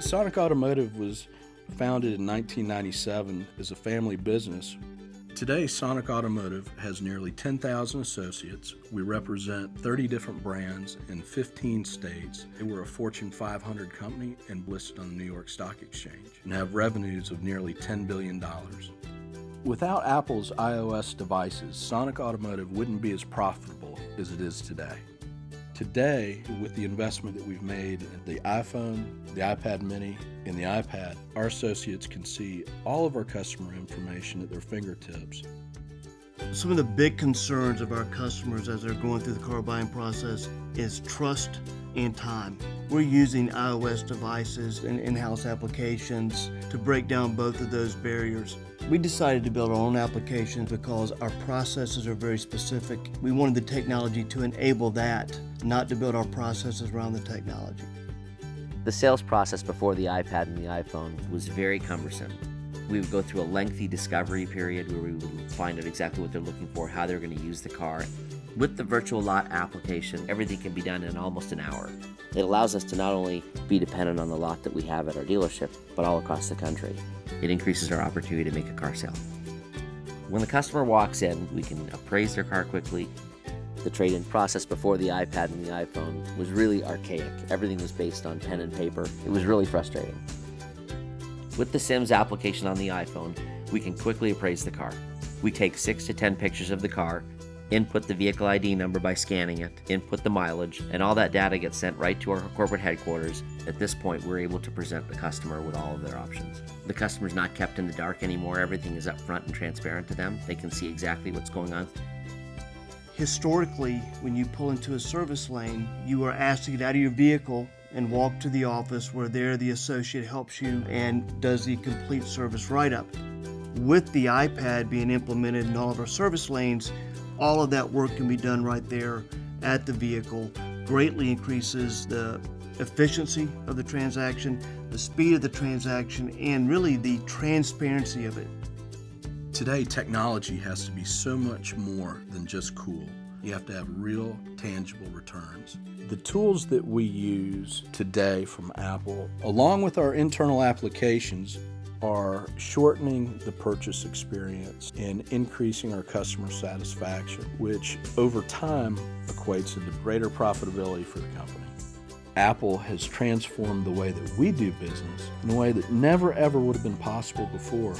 Sonic Automotive was founded in 1997 as a family business. Today, Sonic Automotive has nearly 10,000 associates. We represent 30 different brands in 15 states. We're a Fortune 500 company and listed on the New York Stock Exchange and have revenues of nearly $10 billion. Without Apple's iOS devices, Sonic Automotive wouldn't be as profitable as it is today. Today, with the investment that we've made in the iPhone, the iPad mini, and the iPad, our associates can see all of our customer information at their fingertips. Some of the big concerns of our customers as they're going through the car buying process is trust and time. We're using iOS devices and in house applications to break down both of those barriers. We decided to build our own applications because our processes are very specific. We wanted the technology to enable that, not to build our processes around the technology. The sales process before the iPad and the iPhone was very cumbersome. We would go through a lengthy discovery period where we would find out exactly what they're looking for, how they're going to use the car. With the virtual lot application, everything can be done in almost an hour. It allows us to not only be dependent on the lot that we have at our dealership, but all across the country. It increases our opportunity to make a car sale. When the customer walks in, we can appraise their car quickly. The trade in process before the iPad and the iPhone was really archaic. Everything was based on pen and paper. It was really frustrating. With the Sims application on the iPhone, we can quickly appraise the car. We take 6 to 10 pictures of the car, input the vehicle ID number by scanning it, input the mileage, and all that data gets sent right to our corporate headquarters. At this point, we're able to present the customer with all of their options. The customer's not kept in the dark anymore, everything is upfront and transparent to them. They can see exactly what's going on. Historically, when you pull into a service lane, you are asked to get out of your vehicle and walk to the office where there the associate helps you and does the complete service write up. With the iPad being implemented in all of our service lanes, all of that work can be done right there at the vehicle, greatly increases the efficiency of the transaction, the speed of the transaction, and really the transparency of it. Today, technology has to be so much more than just cool. You have to have real, tangible returns. The tools that we use today from Apple, along with our internal applications, are shortening the purchase experience and increasing our customer satisfaction, which over time equates into greater profitability for the company. Apple has transformed the way that we do business in a way that never ever would have been possible before.